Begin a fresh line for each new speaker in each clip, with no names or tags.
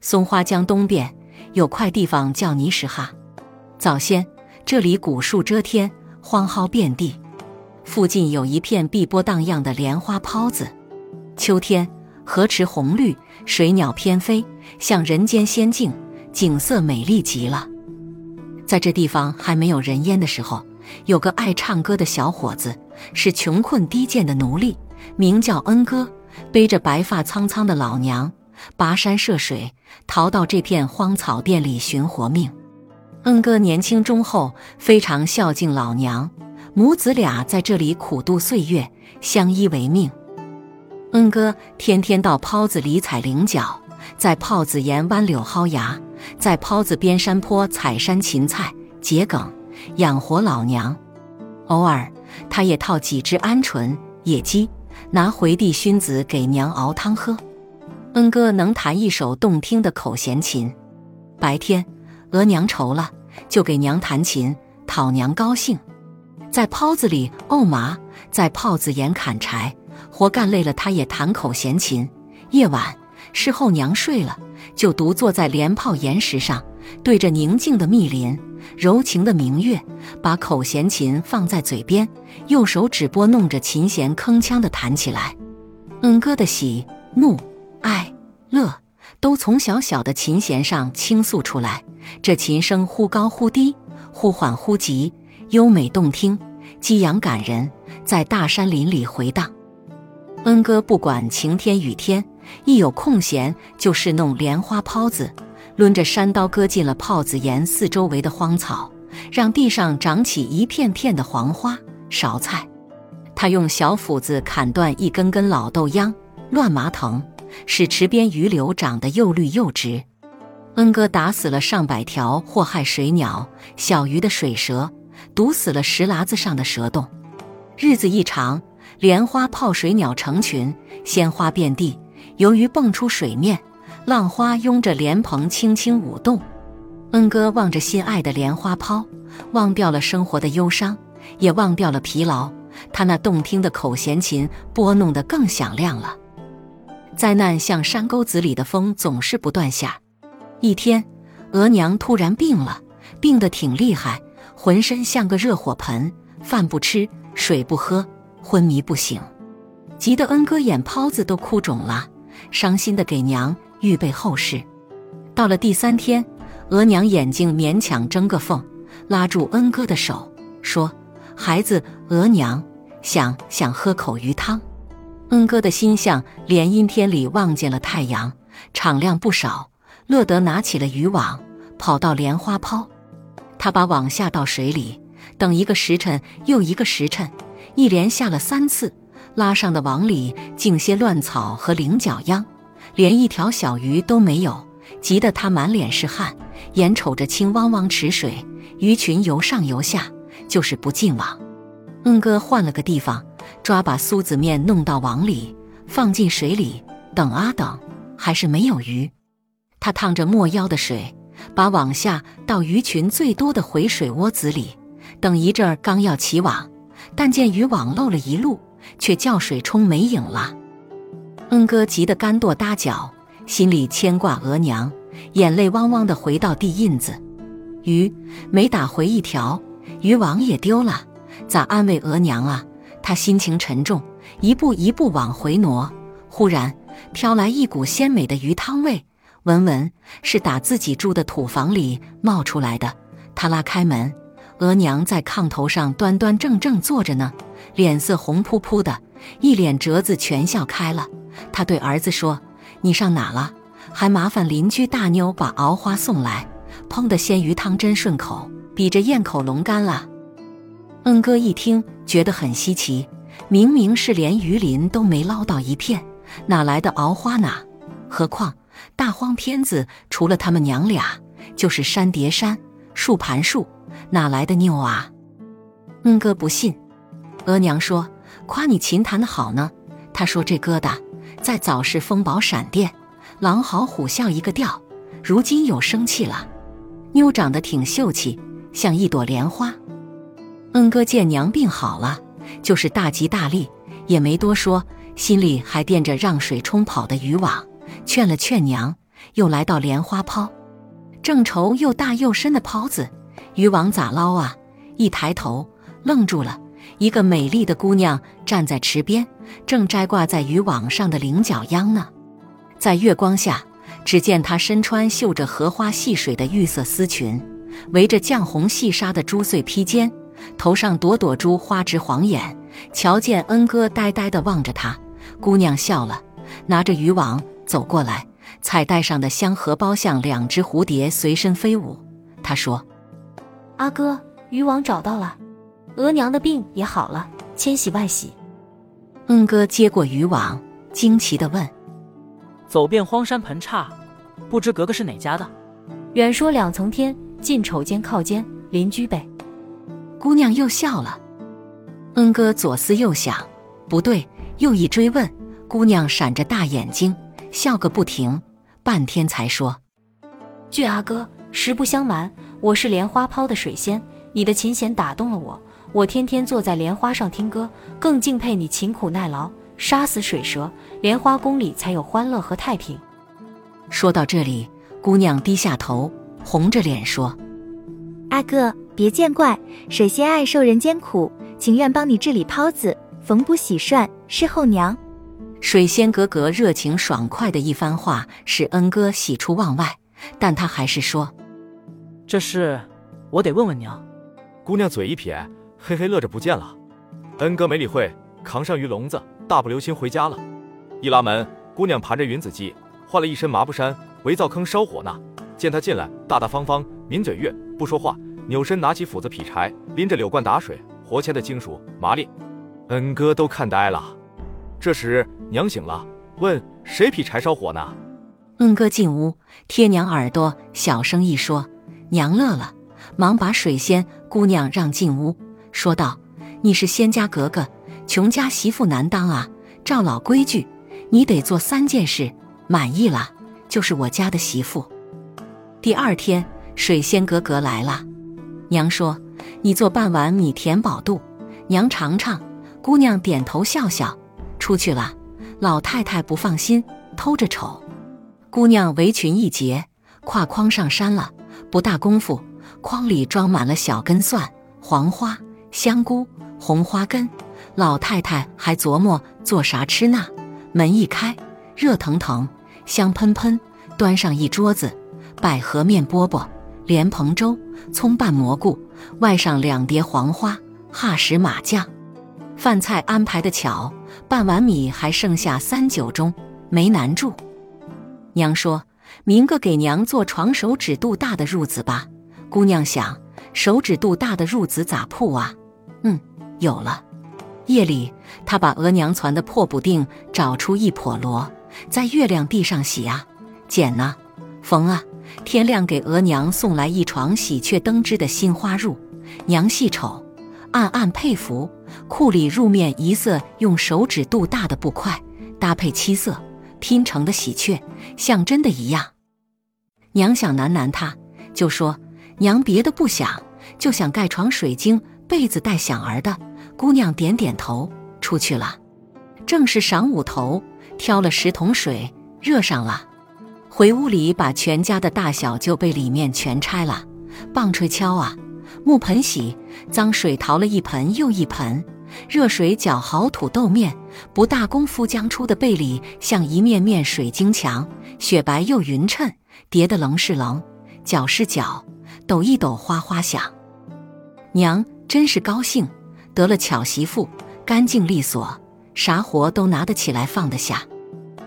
松花江东边有块地方叫泥石哈，早先这里古树遮天，荒蒿遍地，附近有一片碧波荡漾的莲花泡子。秋天河池红绿，水鸟翩飞，像人间仙境，景色美丽极了。在这地方还没有人烟的时候，有个爱唱歌的小伙子，是穷困低贱的奴隶，名叫恩哥，背着白发苍苍的老娘。跋山涉水，逃到这片荒草甸里寻活命。恩哥年轻忠厚，非常孝敬老娘，母子俩在这里苦度岁月，相依为命。恩哥天天到泡子里采菱角，在泡子沿弯柳薅芽，在泡子边山坡采山芹菜、桔梗，养活老娘。偶尔，他也套几只鹌鹑、野鸡，拿回地熏子给娘熬汤喝。恩哥能弹一首动听的口弦琴，白天额娘愁了，就给娘弹琴讨娘高兴。在泡子里沤麻，在泡子沿砍柴，活干累了，他也弹口弦琴。夜晚事后娘睡了，就独坐在莲泡岩石上，对着宁静的密林、柔情的明月，把口弦琴放在嘴边，右手指拨弄着琴弦，铿锵地弹起来。恩哥的喜怒。爱乐都从小小的琴弦上倾诉出来，这琴声忽高忽低，忽缓忽急，优美动听，激扬感人，在大山林里回荡。恩哥不管晴天雨天，一有空闲就是弄莲花泡子，抡着山刀割尽了泡子沿四周围的荒草，让地上长起一片片的黄花芍菜。他用小斧子砍断一根根老豆秧、乱麻藤。使池边鱼柳长得又绿又直。恩哥打死了上百条祸害水鸟、小鱼的水蛇，堵死了石喇子上的蛇洞。日子一长，莲花泡水鸟成群，鲜花遍地。由于蹦出水面，浪花拥着莲蓬轻轻舞动。恩哥望着心爱的莲花泡，忘掉了生活的忧伤，也忘掉了疲劳。他那动听的口弦琴拨弄得更响亮了。灾难像山沟子里的风，总是不断下。一天，额娘突然病了，病得挺厉害，浑身像个热火盆，饭不吃，水不喝，昏迷不醒，急得恩哥眼泡子都哭肿了，伤心的给娘预备后事。到了第三天，额娘眼睛勉强睁个缝，拉住恩哥的手，说：“孩子，额娘想想喝口鱼汤。”恩哥的心像连阴天里望见了太阳，敞亮不少。乐得拿起了渔网，跑到莲花泡。他把网下到水里，等一个时辰又一个时辰，一连下了三次，拉上的网里净些乱草和菱角秧，连一条小鱼都没有。急得他满脸是汗，眼瞅着青汪汪池水，鱼群游上游下，就是不进网。恩哥换了个地方。抓把苏子面弄到网里，放进水里，等啊等，还是没有鱼。他趟着没腰的水，把网下到鱼群最多的回水窝子里，等一阵儿，刚要起网，但见渔网漏了一路，却叫水冲没影了。恩哥急得干跺搭脚，心里牵挂额娘，眼泪汪汪的回到地印子，鱼没打回一条，渔网也丢了，咋安慰额娘啊？他心情沉重，一步一步往回挪。忽然飘来一股鲜美的鱼汤味，闻闻是打自己住的土房里冒出来的。他拉开门，额娘在炕头上端端正正坐着呢，脸色红扑扑的，一脸褶子全笑开了。他对儿子说：“你上哪了？还麻烦邻居大妞把熬花送来。烹的鲜鱼汤真顺口，比这咽口龙干了。”恩哥一听，觉得很稀奇，明明是连鱼鳞都没捞到一片，哪来的熬花呢？何况大荒片子除了他们娘俩，就是山叠山、树盘树，哪来的妞啊？恩哥不信，额娘说：“夸你琴弹得好呢。”他说：“这疙瘩在早是风宝闪电，狼嚎虎啸一个调，如今有生气了。妞长得挺秀气，像一朵莲花。”恩哥见娘病好了，就是大吉大利，也没多说，心里还惦着让水冲跑的渔网，劝了劝娘，又来到莲花泡，正愁又大又深的泡子，渔网咋捞啊？一抬头，愣住了。一个美丽的姑娘站在池边，正摘挂在渔网上的菱角秧呢。在月光下，只见她身穿绣着荷花戏水的玉色丝裙，围着绛红细纱的珠穗披肩，头上朵朵珠花直晃眼。瞧见恩哥呆呆地望着她，姑娘笑了，拿着渔网走过来，彩带上的香荷包像两只蝴蝶随身飞舞。她说：“
阿哥，渔网找到了。”额娘的病也好了，千喜万喜。
恩哥接过渔网，惊奇地问：“
走遍荒山盆刹，不知格格是哪家的？”
远说两层天，近瞅肩靠肩，邻居呗。
姑娘又笑了。恩哥左思右想，不对，又一追问，姑娘闪着大眼睛，笑个不停，半天才说：“
巨阿哥，实不相瞒，我是莲花抛的水仙，你的琴弦打动了我。”我天天坐在莲花上听歌，更敬佩你勤苦耐劳，杀死水蛇，莲花宫里才有欢乐和太平。
说到这里，姑娘低下头，红着脸说：“
阿哥别见怪，水仙爱受人间苦，情愿帮你治理抛子，缝补洗涮，侍候娘。”
水仙格格热情爽快的一番话，使恩哥喜出望外，但他还是说：“
这事我得问问娘。”
姑娘嘴一撇。嘿嘿乐着不见了，恩哥没理会，扛上鱼笼子，大步流星回家了。一拉门，姑娘盘着云子髻，换了一身麻布衫，围灶坑烧火呢。见他进来，大大方方，抿嘴月，不说话，扭身拿起斧子劈柴，拎着柳罐打水，活切的金属麻利。恩哥都看呆了。这时娘醒了，问谁劈柴烧火呢？
恩哥进屋，贴娘耳朵，小声一说，娘乐了，忙把水仙姑娘让进屋。说道：“你是仙家格格，穷家媳妇难当啊！照老规矩，你得做三件事，满意了就是我家的媳妇。”第二天，水仙格格来了，娘说：“你做半碗米填饱肚，娘尝尝。”姑娘点头笑笑，出去了。老太太不放心，偷着瞅。姑娘围裙一结，挎筐上山了。不大功夫，筐里装满了小根蒜、黄花。香菇、红花根，老太太还琢磨做啥吃呢。门一开，热腾腾，香喷喷，端上一桌子百合面饽饽、莲蓬粥、葱拌蘑菇，外上两碟黄花哈什马酱。饭菜安排的巧，半碗米还剩下三九盅，没难住。娘说：“明个给娘做床手指肚大的褥子吧。”姑娘想：手指肚大的褥子咋铺啊？嗯，有了。夜里，他把额娘攒的破补丁找出一笸箩，在月亮地上洗啊、剪呐、缝啊。天亮给额娘送来一床喜鹊登枝的新花褥，娘细瞅，暗暗佩服。库里褥面一色用手指肚大的布块搭配七色拼成的喜鹊，像真的一样。娘想喃喃他，就说娘别的不想，就想盖床水晶。被子带响儿的姑娘点点头，出去了。正是晌午头，挑了十桶水，热上了。回屋里把全家的大小旧被里面全拆了，棒槌敲啊，木盆洗，脏水淘了一盆又一盆，热水搅好土豆面。不大功夫，将出的被里像一面面水晶墙，雪白又匀称，叠的棱是棱，角是角，抖一抖哗哗响。娘。真是高兴，得了巧媳妇，干净利索，啥活都拿得起来，放得下。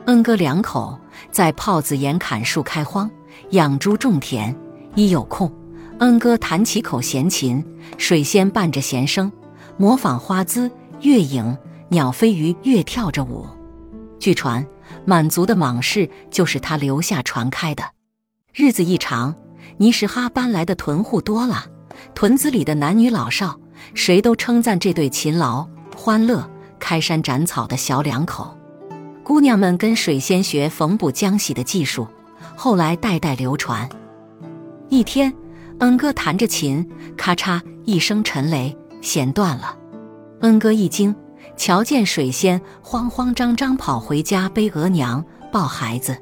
恩哥两口在泡子沿砍树开荒，养猪种田。一有空，恩哥弹起口弦琴，水仙伴着弦声，模仿花姿、月影、鸟飞鱼跃跳着舞。据传，满族的蟒事就是他留下传开的。日子一长，尼什哈搬来的屯户多了。屯子里的男女老少，谁都称赞这对勤劳、欢乐、开山斩草的小两口。姑娘们跟水仙学缝补浆洗的技术，后来代代流传。一天，恩哥弹着琴，咔嚓一声沉雷，弦断了。恩哥一惊，瞧见水仙慌慌张张跑回家背额娘抱孩子。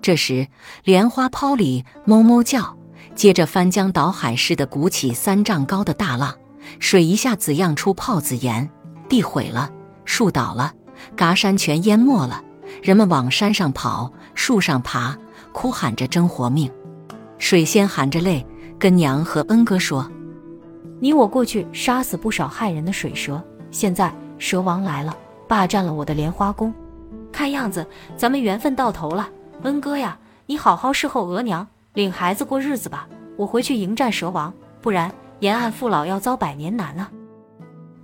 这时，莲花泡里哞哞叫，接着翻江倒海似的鼓起三丈高的大浪，水一下子漾出泡子岩，地毁了，树倒了，嘎山全淹没了。人们往山上跑，树上爬，哭喊着争活命。水仙含着泪跟娘和恩哥说：“
你我过去杀死不少害人的水蛇，现在蛇王来了，霸占了我的莲花宫。看样子咱们缘分到头了。恩哥呀，你好好侍候额娘，领孩子过日子吧。我回去迎战蛇王，不然沿岸父老要遭百年难了。”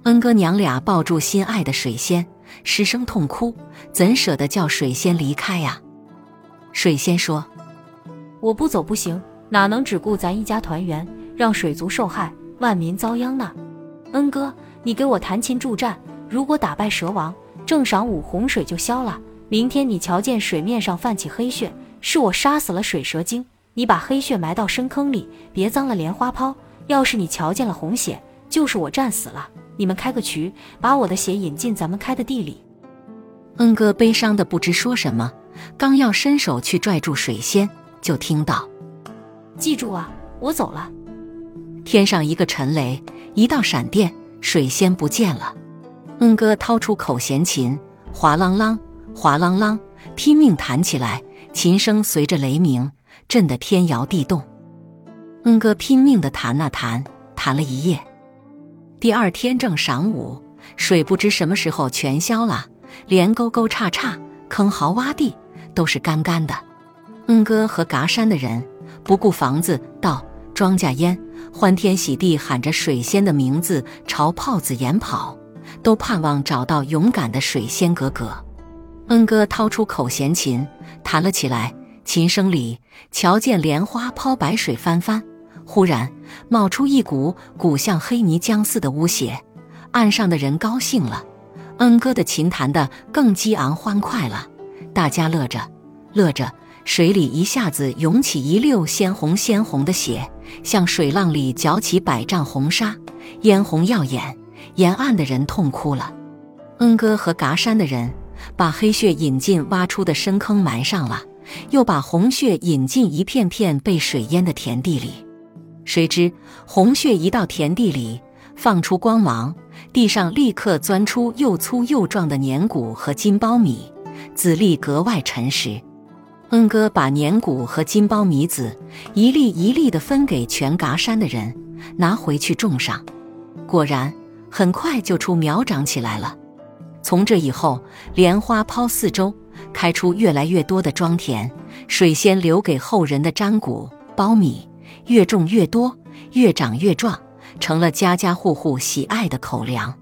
恩哥娘俩抱住心爱的水仙。失声痛哭，怎舍得叫水仙离开呀？水仙说：“
我不走不行，哪能只顾咱一家团圆，让水族受害，万民遭殃呢？恩哥，你给我弹琴助战，如果打败蛇王，正晌午洪水就消了。明天你瞧见水面上泛起黑血，是我杀死了水蛇精。你把黑血埋到深坑里，别脏了莲花泡。要是你瞧见了红血，就是我战死了。”你们开个渠，把我的血引进咱们开的地里。
恩哥悲伤的不知说什么，刚要伸手去拽住水仙，就听到：“
记住啊，我走了。”
天上一个沉雷，一道闪电，水仙不见了。恩哥掏出口弦琴，哗啷啷，哗啷啷，拼命弹起来，琴声随着雷鸣，震得天摇地动。恩哥拼命的弹啊弹，弹了一夜。第二天正晌午，水不知什么时候全消了，连沟沟岔岔、坑壕洼地都是干干的。恩哥和嘎山的人不顾房子、稻、庄稼淹，欢天喜地喊着水仙的名字朝泡子岩跑，都盼望找到勇敢的水仙哥哥。恩哥掏出口弦琴，弹了起来，琴声里瞧见莲花抛白水翻翻。忽然冒出一股股像黑泥浆似的污血，岸上的人高兴了，恩哥的琴弹得更激昂欢快了，大家乐着乐着，水里一下子涌起一溜鲜红鲜红的血，像水浪里搅起百丈红沙，嫣红耀眼，沿岸的人痛哭了。恩哥和嘎山的人把黑血引进挖出的深坑埋上了，又把红血引进一片片被水淹的田地里。谁知红血一到田地里，放出光芒，地上立刻钻出又粗又壮的粘谷和金苞米，籽粒格外沉实。恩哥把粘谷和金苞米籽一粒一粒的分给全嘎山的人，拿回去种上。果然，很快就出苗长起来了。从这以后，莲花抛四周开出越来越多的庄田，水仙留给后人的粘谷、苞米。越种越多，越长越壮，成了家家户户喜爱的口粮。